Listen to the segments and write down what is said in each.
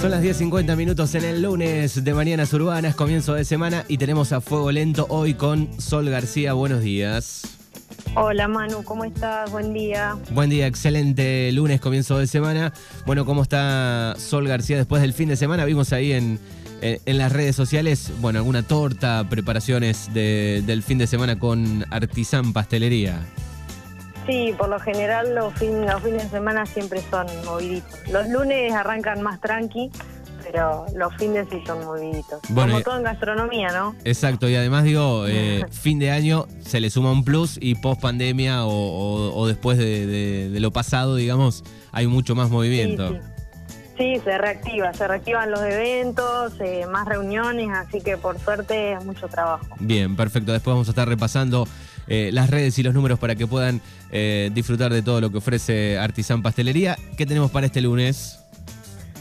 Son las 10.50 minutos en el lunes de Mañanas Urbanas, comienzo de semana y tenemos a Fuego Lento hoy con Sol García. Buenos días. Hola Manu, ¿cómo estás? Buen día. Buen día, excelente lunes, comienzo de semana. Bueno, ¿cómo está Sol García después del fin de semana? Vimos ahí en, en, las redes sociales, bueno, alguna torta, preparaciones del fin de semana con Artisan Pastelería. Sí, por lo general los, los fines de semana siempre son moviditos. Los lunes arrancan más tranqui, pero los fines sí son moviditos. Como todo en gastronomía, ¿no? Exacto, y además digo, eh, fin de año se le suma un plus y post pandemia o, después de, lo pasado, digamos, hay mucho más movimiento. Sí, se reactiva, se reactivan los eventos, eh, más reuniones, así que por suerte es mucho trabajo. Bien, perfecto. Después vamos a estar repasando eh, las redes y los números para que puedan eh, disfrutar de todo lo que ofrece Artisan Pastelería. ¿Qué tenemos para este lunes?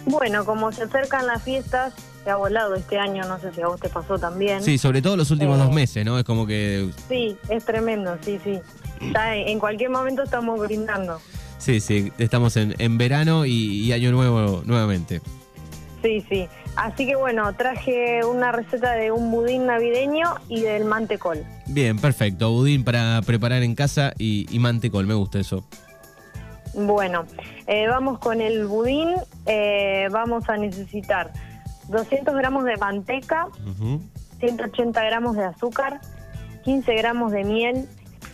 Bueno, como se acercan las fiestas, se ha volado este año, no sé si a vos te pasó también. Sí, sobre todo los últimos dos meses, ¿no? Es como que... Sí, es tremendo, sí, sí. en cualquier momento estamos brindando. Sí, sí, estamos en, verano y, año nuevo nuevamente. Sí, sí. Así que bueno, traje una receta de un budín navideño y del mantecol. Bien, perfecto. Budín para preparar en casa y, mantecol, me gusta eso. Bueno, eh, vamos con el budín. Eh, vamos a necesitar 200 gramos de manteca, 180 gramos de azúcar, 15 gramos de miel,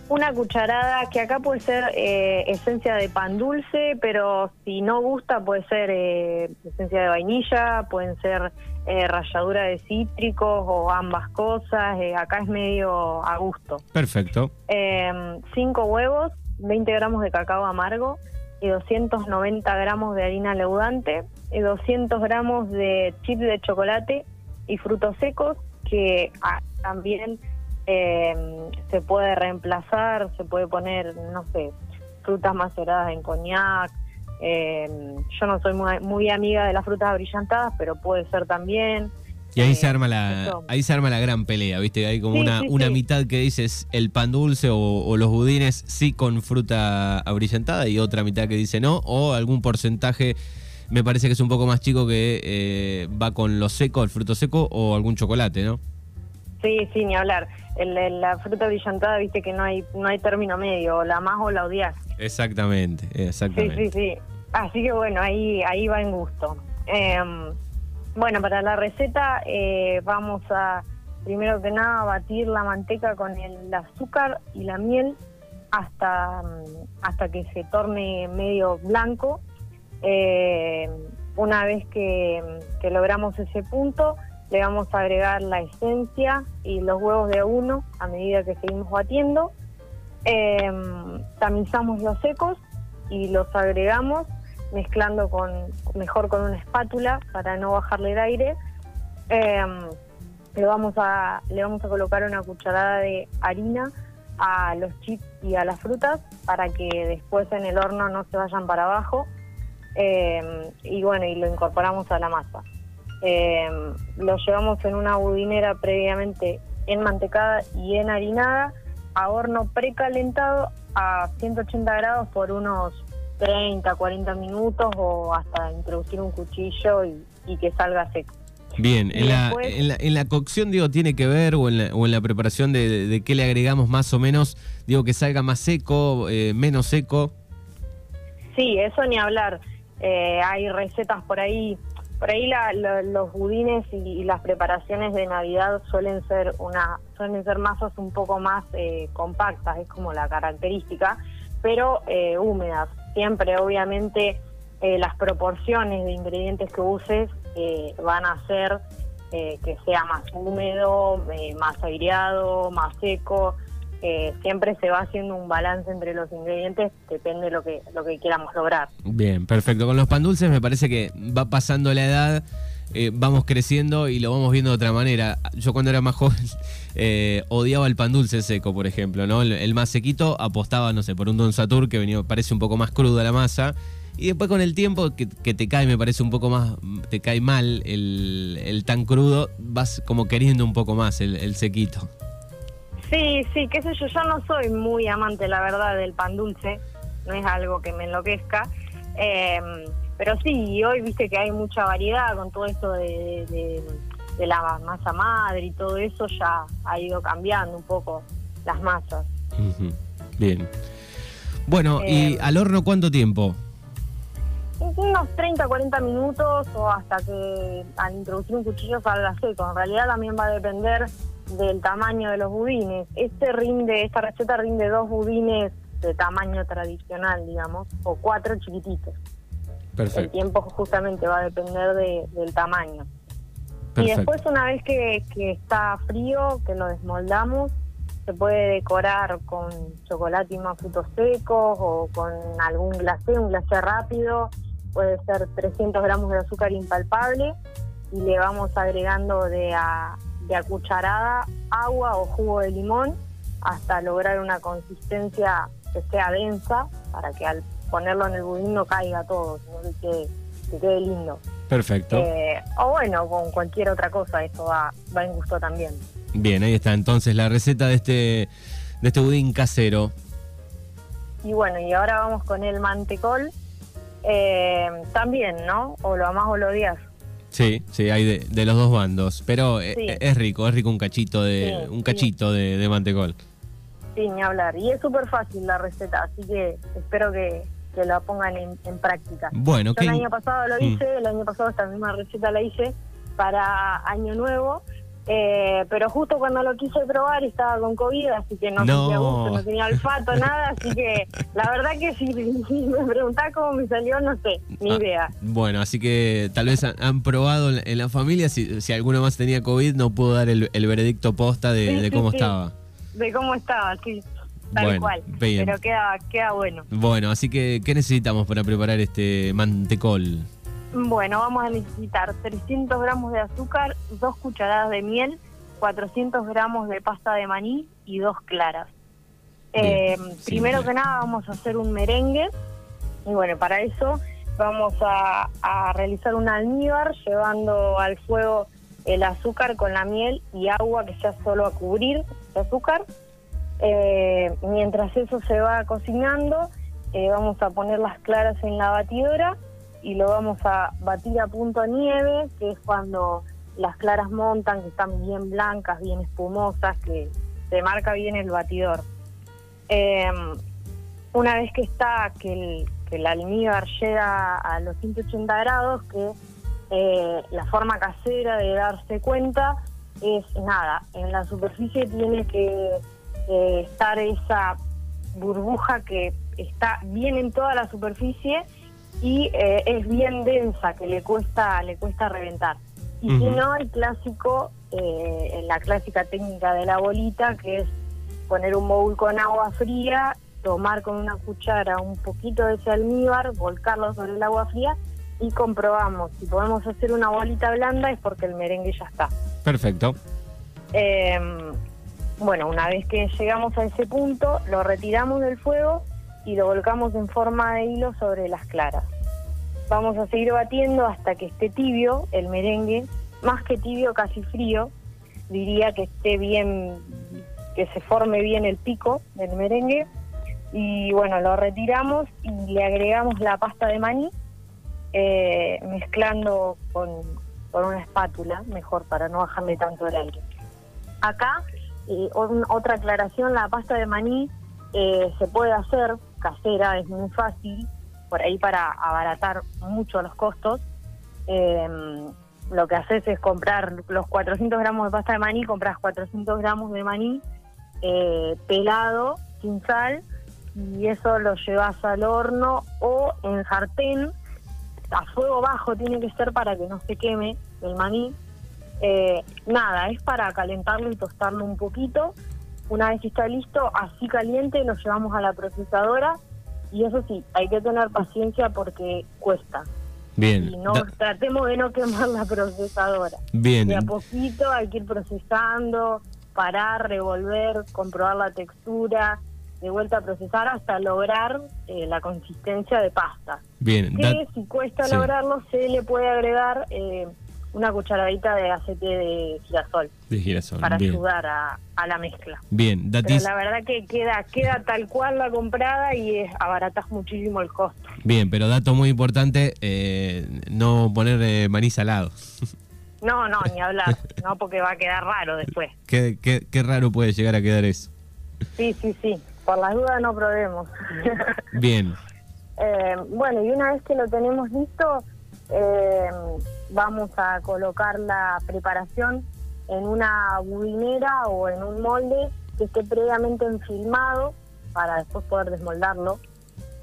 una cucharada que acá puede ser eh, esencia de pan dulce, pero si no gusta puede ser eh, esencia de vainilla, pueden ser eh, ralladura de cítricos o ambas cosas. acá es medio a gusto. Perfecto. Em, cinco huevos, 20 gramos de cacao amargo y 290 gramos de harina leudante y 200 gramos de chip de chocolate y frutos secos que ah, también eh, se puede reemplazar, se puede poner, no sé, frutas maceradas en coñac. Eh, yo no soy muy, amiga de las frutas abrillantadas, pero puede ser también. Y ahí se eh, arma la, ahí se arma la gran pelea, ¿viste? Hay como una, una mitad que dices el pan dulce o, los budines sí con fruta abrillantada y otra mitad que dice no, o algún porcentaje me parece que es un poco más chico que eh, va con lo seco, el fruto seco o algún chocolate, ¿no? Sí, sí, ni hablar. En la fruta brillantada, viste que no hay no hay término medio, o la más o la odias. Exactamente, exactamente. Sí, sí, sí. Así que bueno, ahí ahí va en gusto. Em, bueno, para la receta eh, vamos a, primero que nada, batir la manteca con el azúcar y la miel hasta, hasta que se torne medio blanco. Eh, una vez que, que logramos ese punto, le vamos a agregar la esencia y los huevos de uno a medida que seguimos batiendo. Em, tamizamos los secos y los agregamos mezclando con mejor con una espátula para no bajarle el aire. Em, le, vamos a, le vamos a colocar una cucharada de harina a los chips y a las frutas para que después en el horno no se vayan para abajo. Em, y bueno, y lo incorporamos a la masa. Eh, lo llevamos en una budinera previamente enmantecada y enharinada a horno precalentado a 180 grados por unos 30, 40 minutos o hasta introducir un cuchillo y, que salga seco. Bien, en la, en, la, cocción, digo, tiene que ver, o en la, o en la preparación de, de, qué le agregamos más o menos, digo, que salga más seco, eh, menos seco. Sí, eso ni hablar. Eh, hay recetas por ahí por ahí los budines y, las preparaciones de Navidad suelen ser una suelen ser masas un poco más eh, compactas, es como la característica, pero eh, húmedas. Siempre, obviamente, eh, las proporciones de ingredientes que uses van a hacer que sea más húmedo, más aireado, más seco. Siempre se va haciendo un balance entre los ingredientes, depende de lo que, lo que queramos lograr. Bien, perfecto. Con los pan dulces me parece que va pasando la edad, eh, vamos creciendo y lo vamos viendo de otra manera. Yo cuando era más joven eh, odiaba el pan dulce seco, por ejemplo, ¿no? El, más sequito apostaba, no sé, por un Don Satur que venía, parece un poco más cruda la masa. Y después con el tiempo que, te cae, me parece un poco más, te cae mal el, tan crudo, vas como queriendo un poco más el sequito. Sí, sí, qué sé yo, yo no soy muy amante, la verdad, del pan dulce, no es algo que me enloquezca, em, pero sí, hoy viste que hay mucha variedad con todo esto de, de, de la masa madre y todo eso, ya ha ido cambiando un poco las masas. Bien. Bueno, ¿y Eh, al horno cuánto tiempo? Unos 30, 40 minutos o hasta que al introducir un cuchillo salga seco. En realidad también va a depender del tamaño de los budines. Este rinde, esta receta rinde dos budines de tamaño tradicional, digamos, o cuatro chiquititos. El tiempo justamente va a depender de- del tamaño. Y después una vez que, que está frío, que lo desmoldamos, se puede decorar con chocolate y más frutos secos o con algún glacé, un glacé rápido, puede ser 300 gramos de azúcar impalpable y le vamos agregando de a, de a cucharada agua o jugo de limón hasta lograr una consistencia que sea densa para que al ponerlo en el budín no caiga todo, sino que quede, que quede lindo. Perfecto. Eh, o bueno, con cualquier otra cosa, eso va, va en gusto también. Bien, ahí está entonces la receta de este de este budín casero. Y bueno, y ahora vamos con el mantecol. Eh, también, ¿no? O lo amás o lo odias. Sí, sí, hay de, de los dos bandos, pero eh, Sí. es rico, es rico un cachito de Sí, un sí. cachito de, de mantecol. Sí, ni hablar. Y es súper fácil la receta, así que espero que, que la pongan en, en práctica. Bueno, Yo el ¿qué- año pasado lo Mm. hice, el año pasado esta misma receta la hice para Año Nuevo, eh, pero justo cuando lo quise probar estaba con COVID, así que no, No. tenía gusto, no tenía olfato, nada, así que la verdad que si, me preguntás cómo me salió, no sé, ni Ah, idea. Bueno, así que tal vez han, han probado en, la familia, si, si alguno más tenía COVID, no pudo dar el, el veredicto posta de, Sí, de sí, cómo sí. estaba. De cómo estaba, sí, tal Bueno, cual. bien. Pero queda, queda bueno. Bueno, así que, ¿qué necesitamos para preparar este mantecol? Bueno, vamos a necesitar 300 gramos de azúcar, dos cucharadas de miel, 400 gramos de pasta de maní y dos claras. Bien, Eh, primero que nada vamos a hacer un merengue y bueno, para eso vamos a, a realizar un almíbar llevando al fuego el azúcar con la miel y agua que sea solo a cubrir de azúcar. Eh, mientras eso se va cocinando, eh, vamos a poner las claras en la batidora y lo vamos a batir a punto nieve, que es cuando las claras montan, que están bien blancas, bien espumosas, que se marca bien el batidor. Eh, una vez que está, que el, que el almíbar llega a los 180 grados, que eh, la forma casera de darse cuenta es nada, en la superficie tiene que eh, estar esa burbuja que está bien en toda la superficie y eh, es bien densa, que le cuesta, le cuesta reventar. Y si no, el clásico, eh, la clásica técnica de la bolita, que es poner un bowl con agua fría, tomar con una cuchara un poquito de ese almíbar, volcarlo sobre el agua fría y comprobamos. Si podemos hacer una bolita blanda es porque el merengue ya está. Perfecto. Eh, bueno, una vez que llegamos a ese punto, lo retiramos del fuego y lo volcamos en forma de hilo sobre las claras. Vamos a seguir batiendo hasta que esté tibio el merengue, más que tibio, casi frío. Diría que esté bien, que se forme bien el pico del merengue. Y bueno, lo retiramos y le agregamos la pasta de maní, eh, mezclando con, con una espátula, mejor para no bajarle tanto el aire. Acá, eh, un- otra aclaración, la pasta de maní eh, se puede hacer casera, es muy fácil, por ahí para abaratar mucho los costos. Eh, lo que haces es comprar los 400 gramos de pasta de maní, compras 400 gramos de maní eh, pelado, sin sal, y eso lo llevas al horno o en sartén, a fuego bajo tiene que ser para que no se queme el maní. Eh, nada, es para calentarlo y tostarlo un poquito. Una vez que está listo, así caliente, lo llevamos a la procesadora. Y eso sí, hay que tener paciencia porque cuesta. Bien. Y no Da- tratemos de no quemar la procesadora. bien. De a poquito hay que ir procesando, parar, revolver, comprobar la textura, de vuelta a procesar hasta lograr eh, la consistencia de pasta. Bien. Que Da- si cuesta sí. lograrlo, se le puede agregar eh, una cucharadita de aceite de girasol. De girasol. Para ayudar a, la mezcla. Bien, Pero la verdad que queda, queda tal cual la comprada y es, abaratas muchísimo el costo. Bien, pero dato muy importante, eh, no poner eh, maní salado. No, no, ni hablar, no porque va a quedar raro después. ¿Qué, qué, qué raro puede llegar a quedar eso? Sí, sí, sí, por las dudas no probemos. Bien. Eh, bueno, y una vez que lo tenemos listo, eh, vamos a colocar la preparación en una budinera o en un molde que esté previamente enfilmado para después poder desmoldarlo.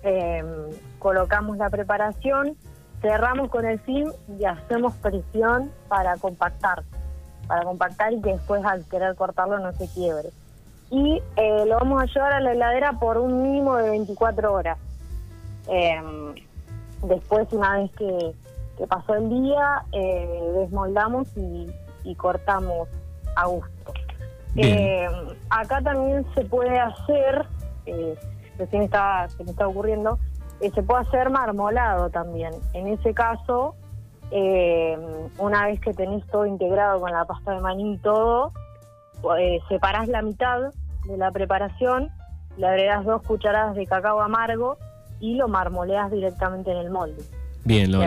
Eh, colocamos la preparación, cerramos con el film y hacemos presión para compactar, para compactar y que después al querer cortarlo no se quiebre. Y eh, lo vamos a llevar a la heladera por un mínimo de 24 horas. después, una vez que, que pasó el día, eh, desmoldamos y, cortamos a gusto. Eh, acá también se puede hacer, eh, recién estaba, se me está ocurriendo, eh, se puede hacer marmolado también. En ese caso, una vez que tenés todo integrado con la pasta de maní y todo, separás la mitad de la preparación, le agregas dos cucharadas de cacao amargo y lo marmoleas directamente en el molde. Bien, lo,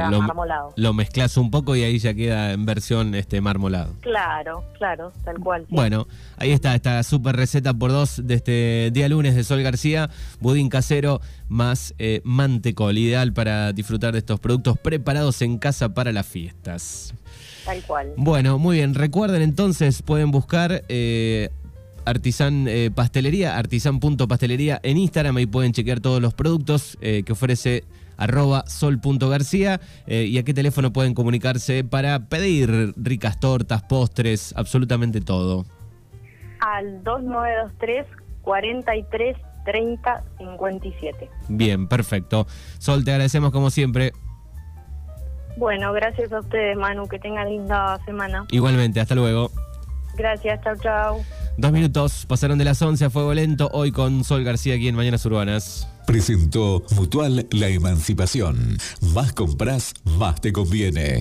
lo, mezclas un poco y ahí ya queda en versión este marmolado. Claro, claro, tal cual. Bueno, ahí está esta super receta por dos de este día lunes de Sol García, budín casero más eh, mantecol, ideal para disfrutar de estos productos preparados en casa para las fiestas. Tal cual. Bueno, muy bien, recuerden entonces, pueden buscar... Eh, Artisan eh, Pastelería, artisan.pastelería en Instagram, ahí pueden chequear todos los productos que ofrece arroba sol.garcía. Eh, ¿Y a qué teléfono pueden comunicarse para pedir ricas tortas, postres, absolutamente todo? Al 2923 43 30 57. Bien, perfecto. Sol, te agradecemos como siempre. Bueno, gracias a ustedes, Manu. Que tengan linda semana. Igualmente, hasta luego. Gracias, chao, chao. Dos minutos pasaron de las 11 a fuego lento, hoy con Sol García aquí en Mañanas Urbanas. Presentó Mutual La Emancipación. Más compras, más te conviene.